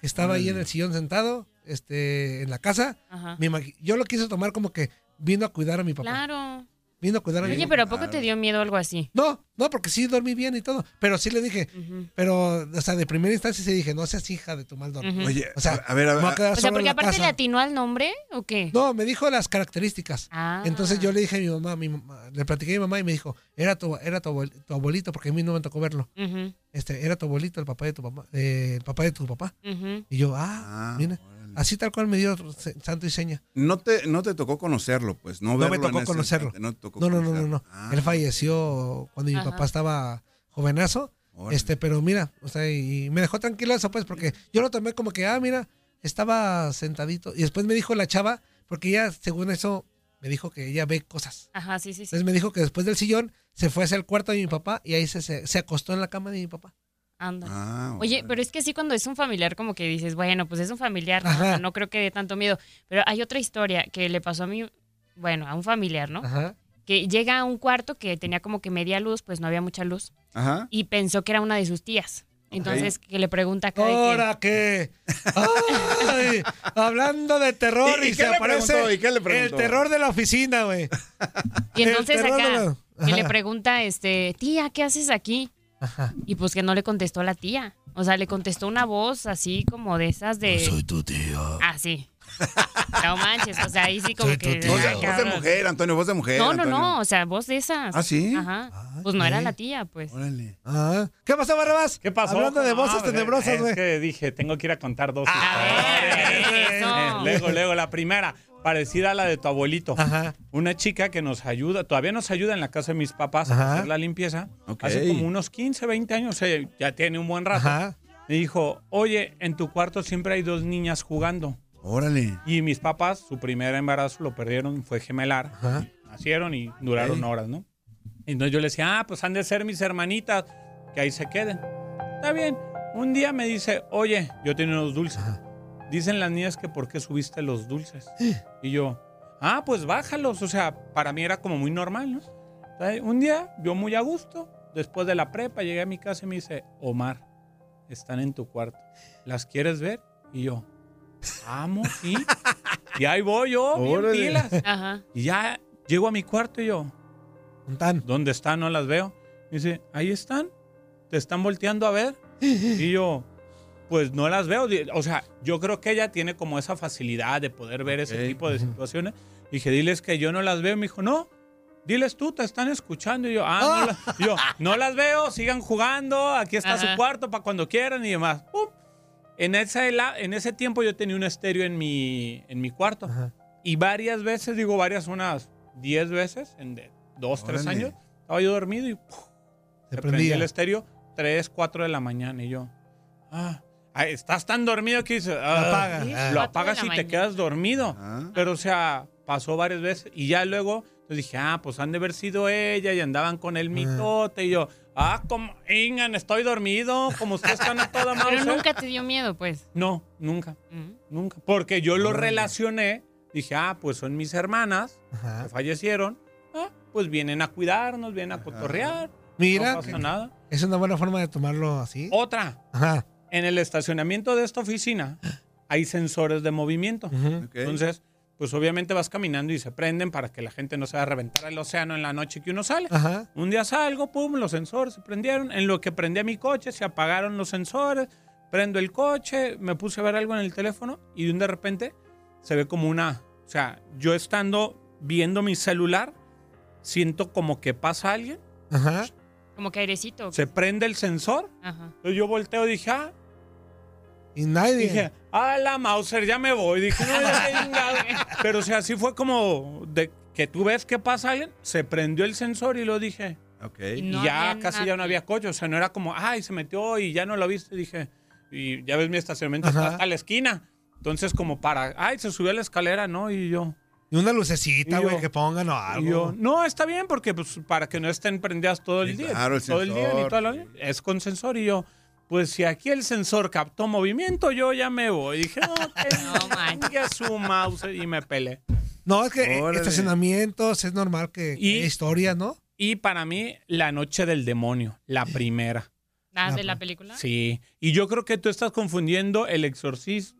que estaba ahí en el sillón sentado, este, en la casa. Ajá. Imagi- yo lo quise tomar como que vino a cuidar a mi papá. Claro. Vino a cuidar a mi Oye, pero ¿a poco te dio miedo algo así? No, no, porque sí dormí bien y todo. Pero sí le dije, pero, o sea, de primera instancia sí dije, no seas hija de tu mal dormir. Oye, o sea, a ver, a quedar O sea, porque aparte casa. le atinó al nombre o qué? No, me dijo las características. Ah. Entonces yo le dije a mi mamá, mi mamá, le platiqué a mi mamá y me dijo, era tu, era tu, abuel- tu abuelito, porque a mí no me tocó verlo. Este, era tu abuelito, el papá de tu papá, eh, el papá de tu papá. Y yo, ah, mira, así tal cual me dio santo y seña. No te, no te tocó conocerlo, pues, no, No, verlo me en tocó ese conocerlo. instante, no, te tocó No, no, no, no, no. Ah. Él falleció cuando mi Ajá. papá estaba jovenazo. Órale. Este, pero mira, o sea, y me dejó tranquilo eso, pues, porque yo lo tomé como que, ah, mira, estaba sentadito. Y después me dijo la chava, porque ella, según eso, me dijo que ella ve cosas. Ajá, sí, sí, sí. Entonces me dijo que después del sillón se fue hacia el cuarto de mi papá y ahí se, se, se acostó en la cama de mi papá. Anda. Ah, Oye, pero es que sí cuando es un familiar como que dices, bueno, pues es un familiar, no, creo que dé tanto miedo. Pero hay otra historia que le pasó a mí, bueno, a un familiar, ¿no? Ajá. Que llega a un cuarto que tenía como que media luz, pues no había mucha luz, Ajá. y pensó que era una de sus tías. Entonces, que le pregunta acá ¿Ahora qué? Ay, hablando de terror ¿Y- y, y se qué le aparece preguntó? ¿Y qué le el terror de la oficina, güey. Y entonces acá, la- que le pregunta, este, tía, ¿qué haces aquí? Y pues que no le contestó la tía. O sea, le contestó una voz así como de esas de... soy tu tía. Ah, sí. No manches, o sea, ahí sí como Soy tu que... tía. Voz voz de mujer, Antonio, voz de mujer. No, no, Antonio. no, o sea, voz de esas. ¿Ah, sí? Ajá. Pues no era la tía, pues. Órale. Ah. ¿Qué pasó, Barrabás? ¿Qué pasó? Hablando de voces tenebrosas, es güey. que dije, tengo que ir a contar dos eso. historias. luego, luego, la primera, parecida a la de tu abuelito. Una chica que nos ayuda, todavía nos ayuda en la casa de mis papás Ajá. a hacer la limpieza. Hace como unos 15, 20 años, ya tiene un buen rato. Ajá. Me dijo, oye, en tu cuarto siempre hay dos niñas jugando. Órale. Y mis papás, su primer embarazo lo perdieron, fue gemelar. Ajá. Nacieron y duraron horas, ¿no? Entonces yo le decía, ah, pues han de ser mis hermanitas, que ahí se queden. Está bien. Un día me dice, oye, yo tenía unos dulces. Dicen las niñas que por qué subiste los dulces. Y yo, ah, pues bájalos. O sea, para mí era como muy normal, ¿no? Entonces, un día, yo muy a gusto, después de la prepa, llegué a mi casa y me dice, Omar, están en tu cuarto. ¿Las quieres ver? Y yo, vamos, sí. y ahí voy yo, bien pilas. Ajá. Y ya llego a mi cuarto y yo, ¿Dónde ¿dónde están? No las veo. Me dice, ahí están. Te están volteando a ver. Y yo, pues no las veo. O sea, yo creo que ella tiene como esa facilidad de poder ver ese Ok. tipo de situaciones. Dije, diles que yo no las veo. Me dijo, no, diles tú, te están escuchando. Y yo, ah, no, la- y yo, no las veo, sigan jugando. Aquí está Ajá. su cuarto para cuando quieran y demás. ¡Pum! En ese, la- en ese tiempo yo tenía un estéreo en mi, en mi cuarto. Y varias veces, digo varias, unas 10 veces, en de dos, tres Órale. años, estaba yo dormido y ¡puf! se, prendía prendía. el estéreo 3, 4 de la mañana. Y yo, ah, ay, estás tan dormido que dices, ah, apaga. sí, Ah. lo apagas y te quedas dormido. Ah. Pero, o sea, pasó varias veces. Y ya luego, dije, ah, pues han de haber sido ella y andaban con el mitote. Y yo, ah, como, Ingan, estoy dormido, como ustedes están a toda Pero madre. nunca te dio miedo, pues. No, nunca, Mm. nunca. Porque yo lo relacioné Dije, ah, pues son mis hermanas que fallecieron. Ah, pues vienen a cuidarnos, vienen a cotorrear. Mira, No pasa nada. Es una buena forma de tomarlo así. Otra. Ajá. En el estacionamiento de esta oficina hay sensores de movimiento. Entonces, pues obviamente vas caminando y se prenden para que la gente no se vaya a reventar al océano en la noche que uno sale. Ajá. Un día salgo, pum, los sensores se prendieron. En lo que prendí mi coche, se apagaron los sensores. Prendo el coche, me puse a ver algo en el teléfono y de un de repente se ve como una. O sea, yo estando viendo mi celular, siento como que pasa alguien, Ajá. Como que airecito. se prende el sensor. Ajá. Entonces yo volteo y dije, ah. Y nadie. Dije, ah, la Mauser, ya me voy. Dije, no, ya chingado. Pero o sea, así fue como de que tú ves que pasa alguien, se prendió el sensor y lo dije. Ok. Y, no ya casi ya no nadie. había coche. O sea, no era como, ay, se metió y ya no lo viste. Dije, y ya ves mi estacionamiento Ajá. está hasta la esquina. Entonces, como para, ay, se subió a la escalera, ¿no? Y yo. Y una lucecita, güey, que pongan o y algo. yo, no, está bien, porque pues para que no estén prendidas todo el Sí, día. claro, el todo el día ni el sí. Es con sensor. Y yo, pues si aquí el sensor captó movimiento, yo ya me voy. dije, no, que no su mouse y me pelé. No, es que Órale. estacionamientos es normal que Y- historias, ¿no? Y para mí, La Noche del Demonio, la primera. Ah, de la película. Sí. Y yo creo que tú estás confundiendo el exorcista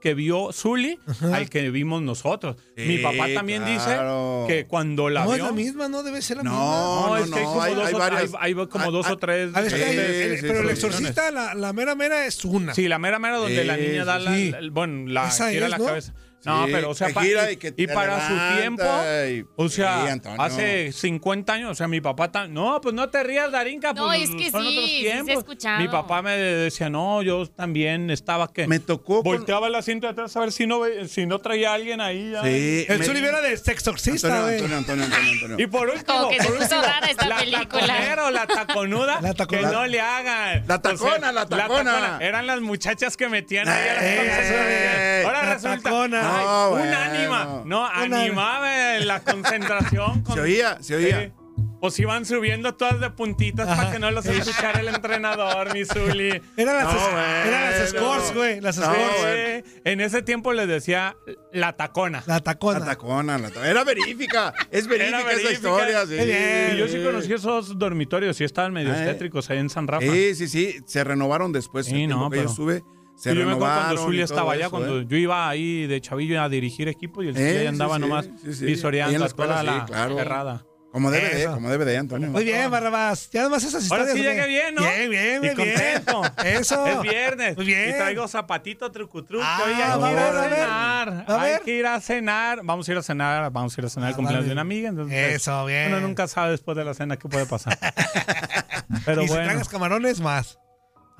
que vio Zully al que vimos nosotros. Mi papá también claro. dice que cuando la no vio. es la misma, no debe ser la No, misma. No, no, es que hay no, como hay- dos, hay o- varias- hay- hay como hay- dos hay- o tres. A ver, es que hay- diferentes el- sí, pero el exorcista, la, la mera mera es una. Sí, la mera mera donde la niña da la, bueno, la gira es, la ¿no? cabeza. No, Sí, pero o sea, que pa- gira y, que y para su tiempo, y- o sea, Sí, hace 50 años, o sea, mi papá tan, no, pues no te rías, Darinka, No, pues es que son sí, otros se tiempos. Mi papá me decía, "No, yo también estaba que Me tocó con- volteaba el asiento de atrás a ver si no si no traía a alguien ahí ya. Sí, El me- era de sexorcista, Antonio. Antonio, Antonio, Antonio, Antonio. Y por último, Como que por último, rara esta la película. taconera o la taconuda, La tacona. que no le hagan. La tacona, la tacona. Eran las muchachas que metían ahí a las concentraciones. Ahora la resulta, tacona. Ay, No, un bueno. ánima. No, animaba en la concentración. con- Se oía, se oía. Sí. Pues iban subiendo todas de puntitas para que no los escuchara el entrenador, mi Zuli. Eran las, No, es- eran las scores, güey. Las No, scores. En ese tiempo les decía la tacona. La tacona. La tacona, la. Era verífica. Es verífica, Era esa verífica. historia. Sí. Qué bien. Y yo sí conocí esos dormitorios, sí estaban medio Ah, ¿eh? tétricos ahí en San Rafa. Sí, sí, sí. Se renovaron después. Sí, el tiempo no, que yo pero- estuve. Se Sí, yo me acuerdo cuando Zulia y estaba allá, eso, cuando ¿eh? yo iba ahí de chavillo a dirigir equipo y el Zulia Eh, andaba sí, nomás sí, sí. Ahí en visoreando la a escuela, toda sí, la claro. cerrada. Como debe de, como debe de, Antonio. Muy bien, Barrabás. Ya nomás esas historias. Ahora sí llegué bien, ¿no? Bien, bien, Y bien. contento. Eso. Es viernes. Muy bien. Y traigo zapatito trucutruco. Ah, Oye, hay que a ir a cenar. A Hay que ir a cenar. Vamos a ir a cenar. Vamos a ir a cenar el Ah, cumpleaños vale. de una amiga. entonces, Eso, bien. Uno nunca sabe después de la cena qué puede pasar. Pero y si bueno. tragas camarones, más.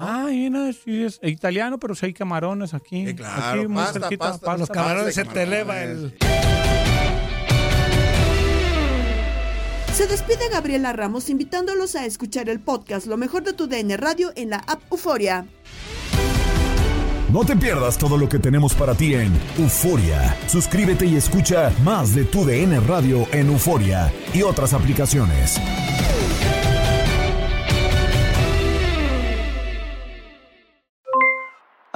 Ay, no, sí es italiano, pero sí hay camarones aquí. Sí, claro. Aquí muy Pasta, cerquita, pasta. Los camarones se te eleva el... Se despide Gabriela Ramos invitándolos a escuchar el podcast Lo mejor de tu DN Radio en la app Euforia. No te pierdas todo lo que tenemos para ti en Euforia. Suscríbete y escucha más de tu DN Radio en Euforia y otras aplicaciones.